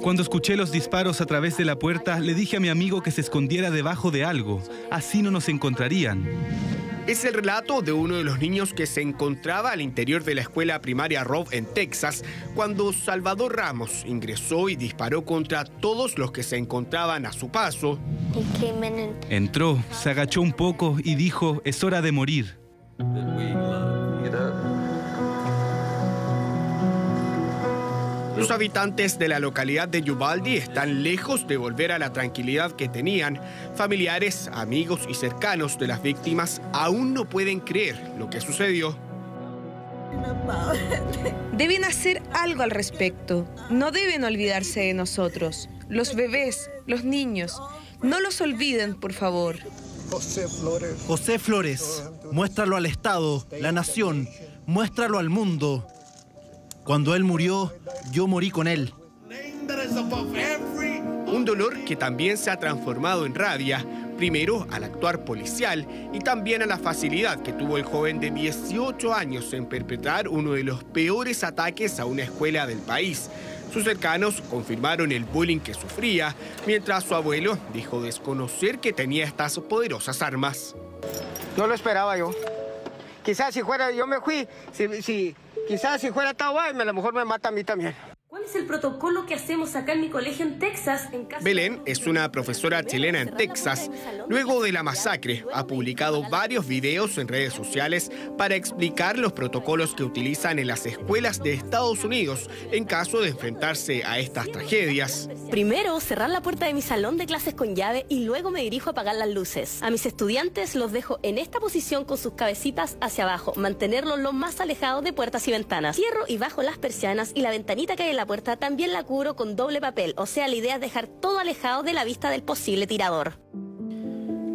Cuando escuché los disparos a través de la puerta, le dije a mi amigo que se escondiera debajo de algo. Así no nos encontrarían. Es el relato de uno de los niños que se encontraba al interior de la escuela primaria Robb en Texas cuando Salvador Ramos ingresó y disparó contra todos los que se encontraban a su paso. Entró, se agachó un poco y dijo, es hora de morir. Los habitantes de la localidad de Uvalde están lejos de volver a la tranquilidad que tenían. Familiares, amigos y cercanos de las víctimas aún no pueden creer lo que sucedió. Deben hacer algo al respecto. No deben olvidarse de nosotros. Los bebés, los niños. No los olviden, por favor. José Flores. José Flores, muéstralo al Estado, la nación, muéstralo al mundo. Cuando él murió, yo morí con él. Un dolor que también se ha transformado en rabia, primero al actuar policial y también a la facilidad que tuvo el joven de 18 años en perpetrar uno de los peores ataques a una escuela del país. Sus cercanos confirmaron el bullying que sufría, mientras su abuelo dijo desconocer que tenía estas poderosas armas. No lo esperaba yo. Quizás si fuera, yo me fui, si, si Quizás si fuera Tawai, a lo mejor me mata a mí también. ¿Cuál es el protocolo que hacemos acá en mi colegio en Texas? Belén es una profesora chilena en Texas. Luego de la masacre, ha publicado varios videos en redes sociales para explicar los protocolos que utilizan en las escuelas de Estados Unidos en caso de enfrentarse a estas tragedias. Primero, cerrar la puerta de mi salón de clases con llave y luego me dirijo a apagar las luces. A mis estudiantes los dejo en esta posición con sus cabecitas hacia abajo, mantenerlos lo más alejados de puertas y ventanas. Cierro y bajo las persianas y la ventanita que hay la también la cubro con doble papel, o sea, la idea es dejar todo alejado de la vista del posible tirador.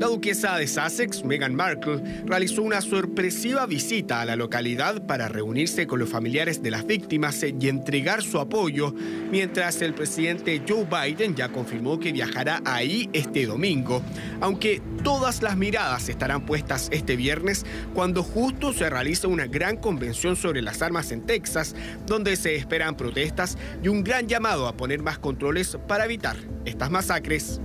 La duquesa de Sussex, Meghan Markle, realizó una sorpresiva visita a la localidad para reunirse con los familiares de las víctimas y entregar su apoyo, mientras el presidente Joe Biden ya confirmó que viajará ahí este domingo, aunque todas las miradas estarán puestas este viernes cuando justo se realiza una gran convención sobre las armas en Texas, donde se esperan protestas y un gran llamado a poner más controles para evitar estas masacres.